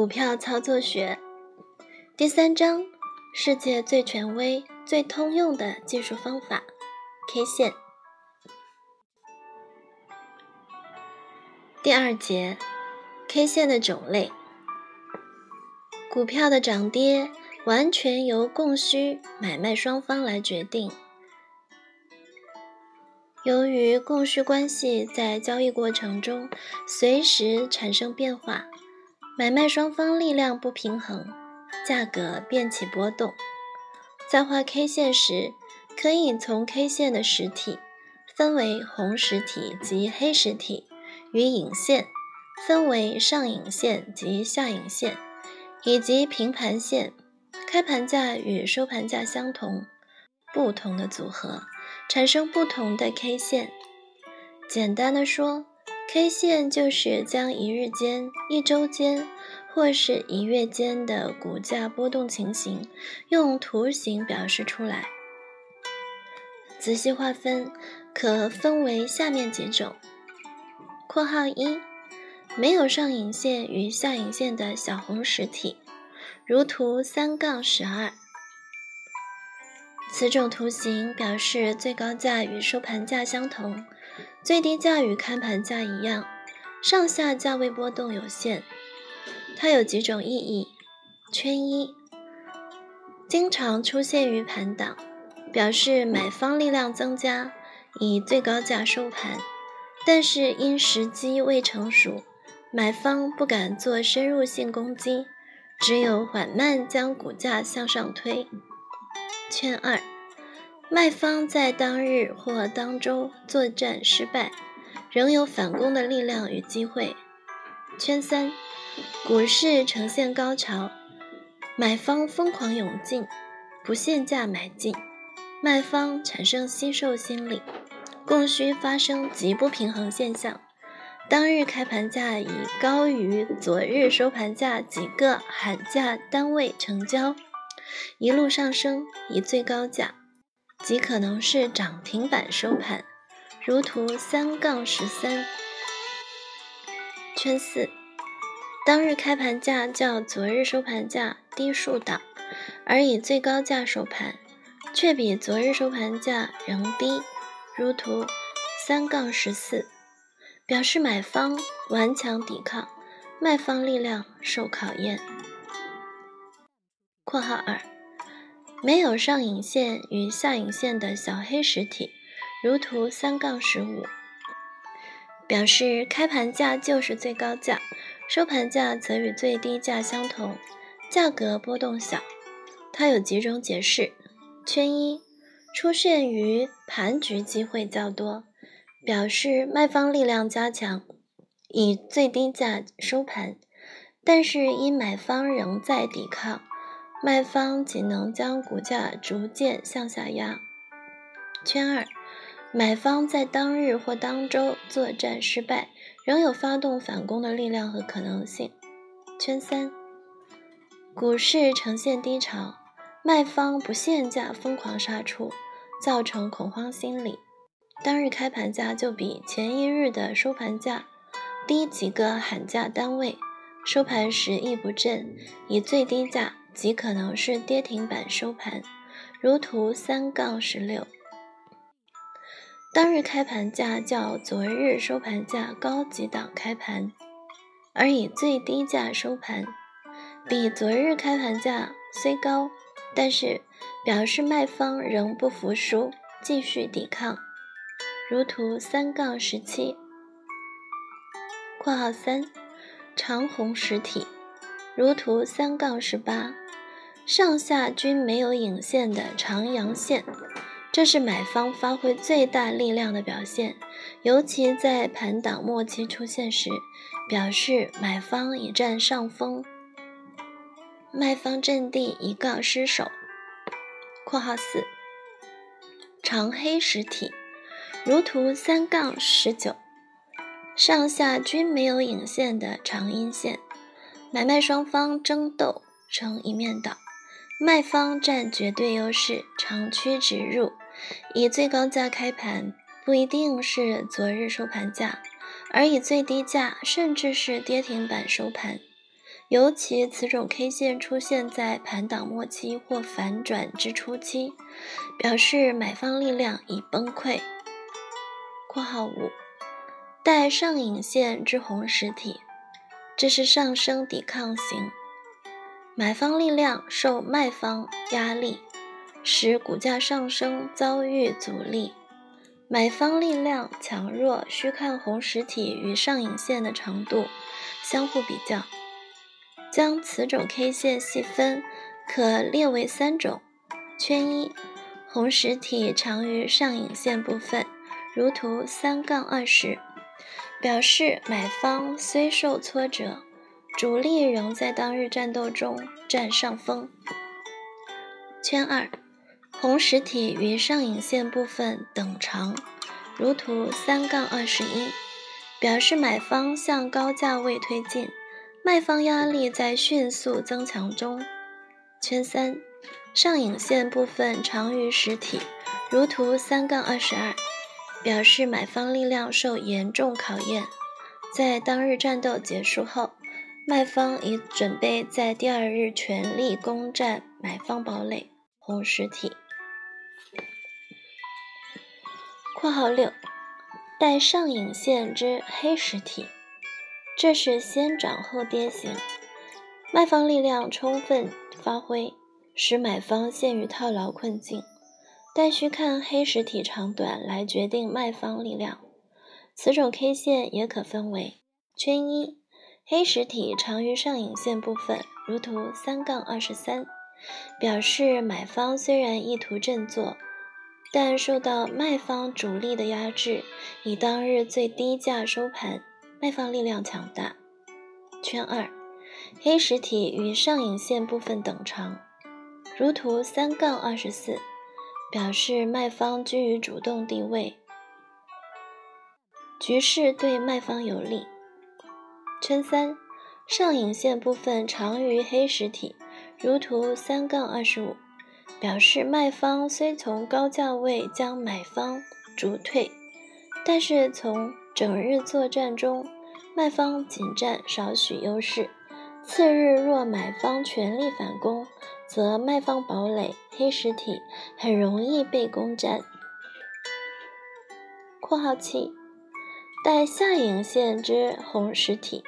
股票操作学第三章：世界最权威、最通用的技术方法 ——K 线。第二节：K 线的种类。股票的涨跌完全由供需买卖双方来决定。由于供需关系在交易过程中随时产生变化。买卖双方力量不平衡，价格变起波动。在画 K 线时，可以从 K 线的实体分为红实体及黑实体，与影线分为上影线及下影线，以及平盘线，开盘价与收盘价相同，不同的组合产生不同的 K 线。简单的说。K 线就是将一日间、一周间或是一月间的股价波动情形用图形表示出来。仔细划分，可分为下面几种：括号一，没有上影线与下影线的小红实体，如图三杠十二。此种图形表示最高价与收盘价相同。最低价与开盘价一样，上下价位波动有限。它有几种意义：圈一，经常出现于盘档，表示买方力量增加，以最高价收盘，但是因时机未成熟，买方不敢做深入性攻击，只有缓慢将股价向上推。圈二。卖方在当日或当周作战失败，仍有反攻的力量与机会。圈三，股市呈现高潮，买方疯狂涌进，不限价买进，卖方产生惜售心理，供需发生极不平衡现象。当日开盘价已高于昨日收盘价几个喊价单位成交，一路上升，以最高价。极可能是涨停板收盘，如图三杠十三。圈四，当日开盘价较昨日收盘价低数档，而以最高价收盘，却比昨日收盘价仍低，如图三杠十四，表示买方顽强抵抗，卖方力量受考验。括号二。没有上影线与下影线的小黑实体，如图三杠十五，表示开盘价就是最高价，收盘价则与最低价相同，价格波动小。它有几种解释：圈一，出现于盘局机会较多，表示卖方力量加强，以最低价收盘，但是因买方仍在抵抗。卖方仅能将股价逐渐向下压。圈二，买方在当日或当周作战失败，仍有发动反攻的力量和可能性。圈三，股市呈现低潮，卖方不限价疯狂杀出，造成恐慌心理，当日开盘价就比前一日的收盘价低几个喊价单位，收盘时亦不振，以最低价。极可能是跌停板收盘，如图三杠十六。当日开盘价较昨日收盘价高几档开盘，而以最低价收盘，比昨日开盘价虽高，但是表示卖方仍不服输，继续抵抗，如图三杠十七。括号三，长红实体。如图三杠十八，上下均没有影线的长阳线，这是买方发挥最大力量的表现，尤其在盘档末期出现时，表示买方已占上风，卖方阵地一告失守。括号四，长黑实体，如图三杠十九，上下均没有影线的长阴线。买卖双方争斗成一面倒，卖方占绝对优势，长驱直入，以最高价开盘，不一定是昨日收盘价，而以最低价甚至是跌停板收盘，尤其此种 K 线出现在盘档末期或反转之初期，表示买方力量已崩溃。（括号五）带上影线之红实体，这是上升抵抗型，买方力量受卖方压力，使股价上升遭遇阻力。买方力量强弱需看红实体与上影线的长度相互比较。将此种 K 线细分，可列为三种：圈一，红实体长于上影线部分，如图三杠二十，表示买方虽受挫折，主力仍在当日战斗中占上风。圈二。红实体与上影线部分等长，如图三杠二十一，表示买方向高价位推进，卖方压力在迅速增强中。圈三，上影线部分长于实体，如图三杠二十二，表示买方力量受严重考验，在当日战斗结束后，卖方已准备在第二日全力攻占买方堡垒红实体。括号六，带上影线之黑实体，这是先涨后跌型，卖方力量充分发挥，使买方陷于套牢困境，但需看黑实体长短来决定卖方力量。此种 K 线也可分为圈一，黑实体长于上影线部分，如图三杠二十三，表示买方虽然意图振作。但受到卖方主力的压制，以当日最低价收盘，卖方力量强大。圈二，黑实体与上影线部分等长，如图三杠二十四，表示卖方居于主动地位，局势对卖方有利。圈三，上影线部分长于黑实体，如图三杠二十五。表示卖方虽从高价位将买方逐退，但是从整日作战中，卖方仅占少许优势。次日若买方全力反攻，则卖方堡垒黑实体很容易被攻占。（括号七）带下影线之红实体，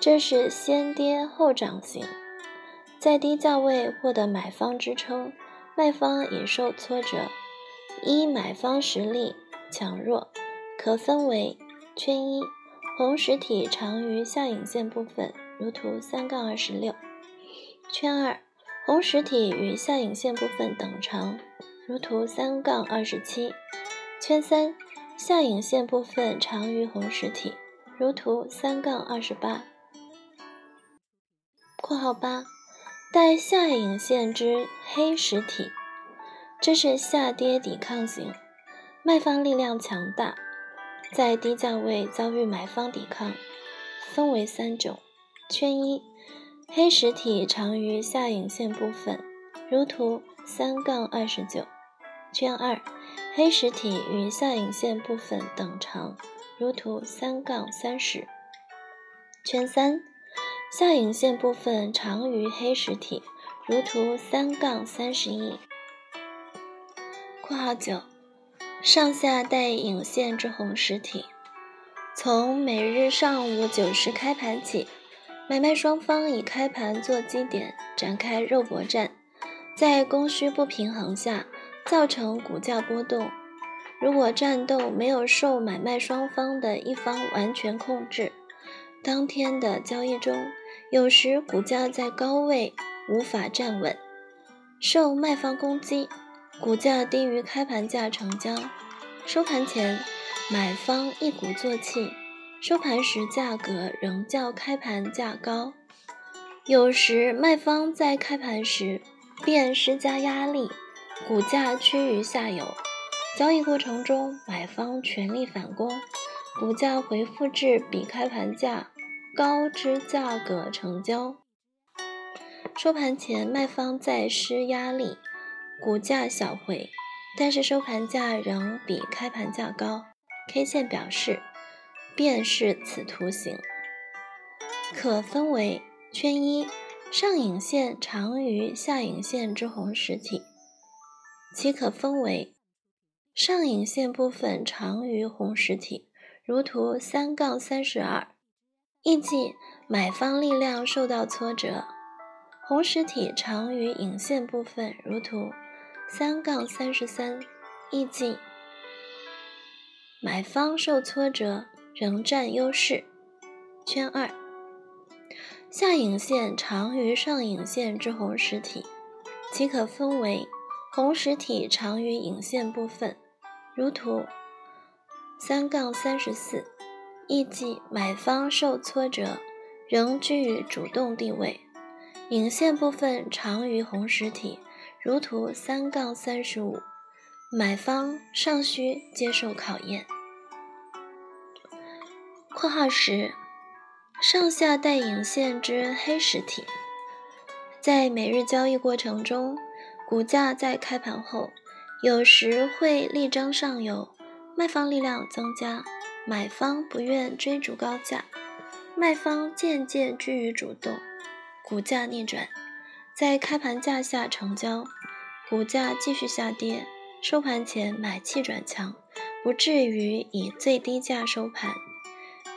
这是先跌后涨型。在低价位获得买方支撑，卖方也受挫折。一买方实力强弱可分为圈一，红实体长于下影线部分，如图三杠二十六；圈二，红实体与下影线部分等长，如图三杠二十七；圈三，下影线部分长于红实体，如图三杠二十八。括号八。带下影线之黑实体，这是下跌抵抗型，卖方力量强大，在低价位遭遇买方抵抗，分为三种：圈一，黑实体长于下影线部分，如图三杠二十九；圈二，黑实体与下影线部分等长，如图三杠三十；圈三。下影线部分长于黑实体，如图三杠三十一。括号九，上下带影线之红实体，从每日上午九时开盘起，买卖双方以开盘做基点展开肉搏战，在供需不平衡下造成股价波动。如果战斗没有受买卖双方的一方完全控制，当天的交易中，有时股价在高位无法站稳，受卖方攻击，股价低于开盘价成交，收盘前买方一鼓作气，收盘时价格仍较开盘价高。有时卖方在开盘时便施加压力，股价趋于下游，交易过程中买方全力反攻，股价回复至比开盘价。高之价格成交，收盘前卖方再施压力，股价小回，但是收盘价仍比开盘价高。K 线表示，便是此图形，可分为圈一：上影线长于下影线之红实体，其可分为上影线部分长于红实体，如图三杠三十二，意即买方力量受到挫折；红实体长于影线部分，如图三杠三十三，意即买方受挫折仍占优势。圈二。下影线长于上影线之红实体，其可分为红实体长于影线部分，如图三杠三十四，意即买方受挫折，仍居于主动地位；影线部分长于红实体，如图三杠三十五，买方尚需接受考验。括号十。上下带影线之黑实体，在每日交易过程中，股价在开盘后有时会力争上游，卖方力量增加，买方不愿追逐高价，卖方渐渐居于主动，股价逆转，在开盘价下成交，股价继续下跌，收盘前买气转强，不至于以最低价收盘。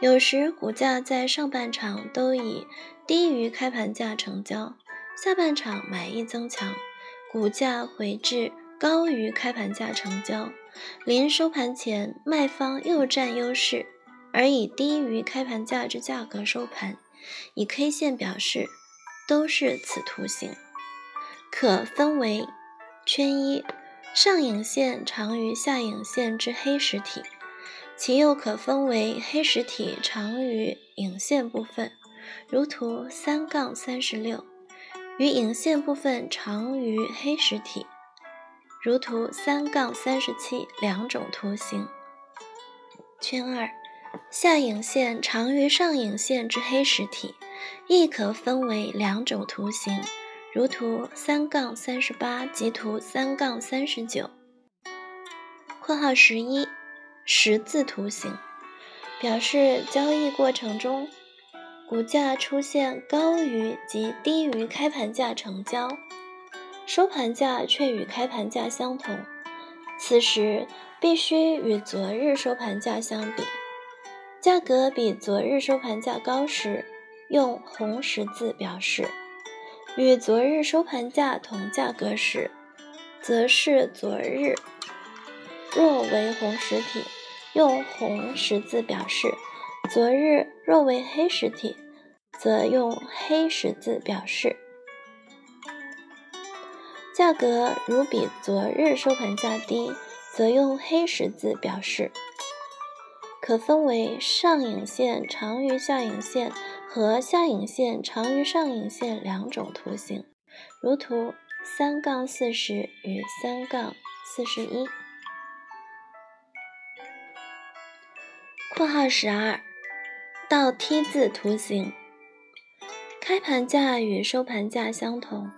有时股价在上半场都以低于开盘价成交，下半场买意增强，股价回至高于开盘价成交，临收盘前卖方又占优势，而以低于开盘价之价格收盘，以 K 线表示，都是此图形，可分为圈一上影线长于下影线之黑实体。其又可分为黑实体长于影线部分，如图三杠三十六，与影线部分长于黑实体，如图三杠三十七两种图形。圈二，下影线长于上影线之黑实体，亦可分为两种图形，如图三杠三十八及图三杠三十九。括号十一。十字图形表示交易过程中，股价出现高于及低于开盘价成交，收盘价却与开盘价相同。此时必须与昨日收盘价相比，价格比昨日收盘价高时，用红十字表示；与昨日收盘价同价格时，则是昨日若为红实体。用红十字表示，昨日若为黑实体，则用黑十字表示。价格如比昨日收盘价低，则用黑十字表示。可分为上影线长于下影线和下影线长于上影线两种图形，如图三杠四十与三杠四十一。括号十二，倒 T 字图形，开盘价与收盘价相同，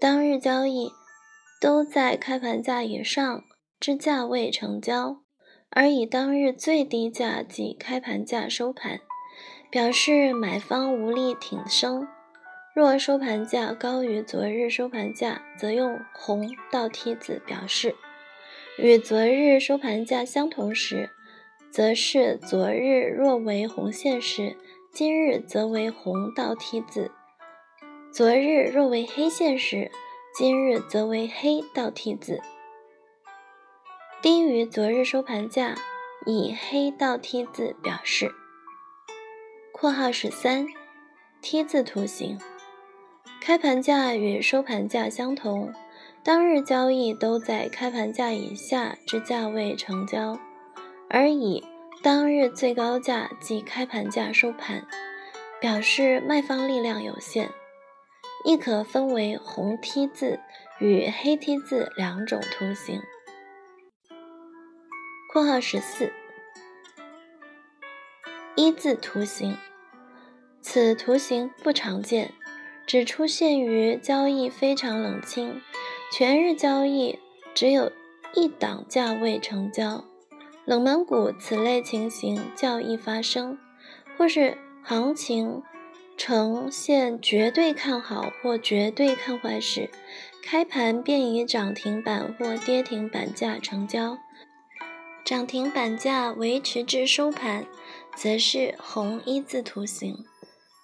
当日交易都在开盘价以上之价位成交，而以当日最低价即开盘价收盘，表示买方无力挺升。若收盘价高于昨日收盘价，则用红倒梯字表示；与昨日收盘价相同时。则是昨日若为红线时，今日则为红倒 T 字；昨日若为黑线时，今日则为黑倒 T 字。低于昨日收盘价，以黑倒 T 字表示。括号十三，T 字图形，开盘价与收盘价相同，当日交易都在开盘价以下之价位成交。而以当日最高价即开盘价收盘，表示卖方力量有限，亦可分为红 T 字与黑 T 字两种图形。括号十四一字图形，此图形不常见，只出现于交易非常冷清，全日交易只有一档价位成交。冷门股此类情形较易发生，或是行情呈现绝对看好或绝对看坏时，开盘便以涨停板或跌停板价成交。涨停板价维持至收盘，则是红一字图形；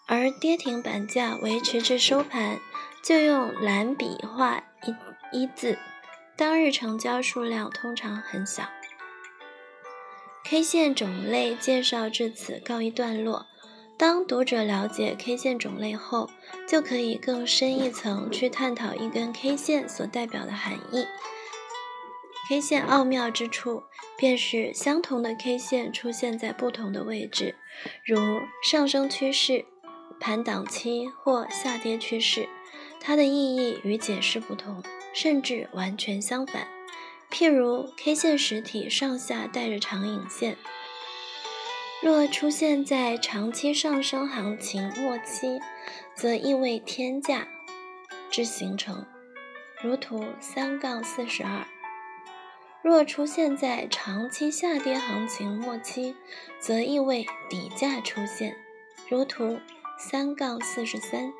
而跌停板价维持至收盘，就用蓝笔画一一字。当日成交数量通常很小。K 线种类介绍至此告一段落。当读者了解 K 线种类后，就可以更深一层去探讨一根 K 线所代表的含义。K 线奥妙之处，便是相同的 K 线出现在不同的位置，如上升趋势、盘档期或下跌趋势，它的意义与解释不同，甚至完全相反。譬如 K 线实体上下带着长影线。若出现在长期上升行情末期，则意味天价之形成，如图三杠四十二；若出现在长期下跌行情末期，则意味底价出现，如图三杠四十三。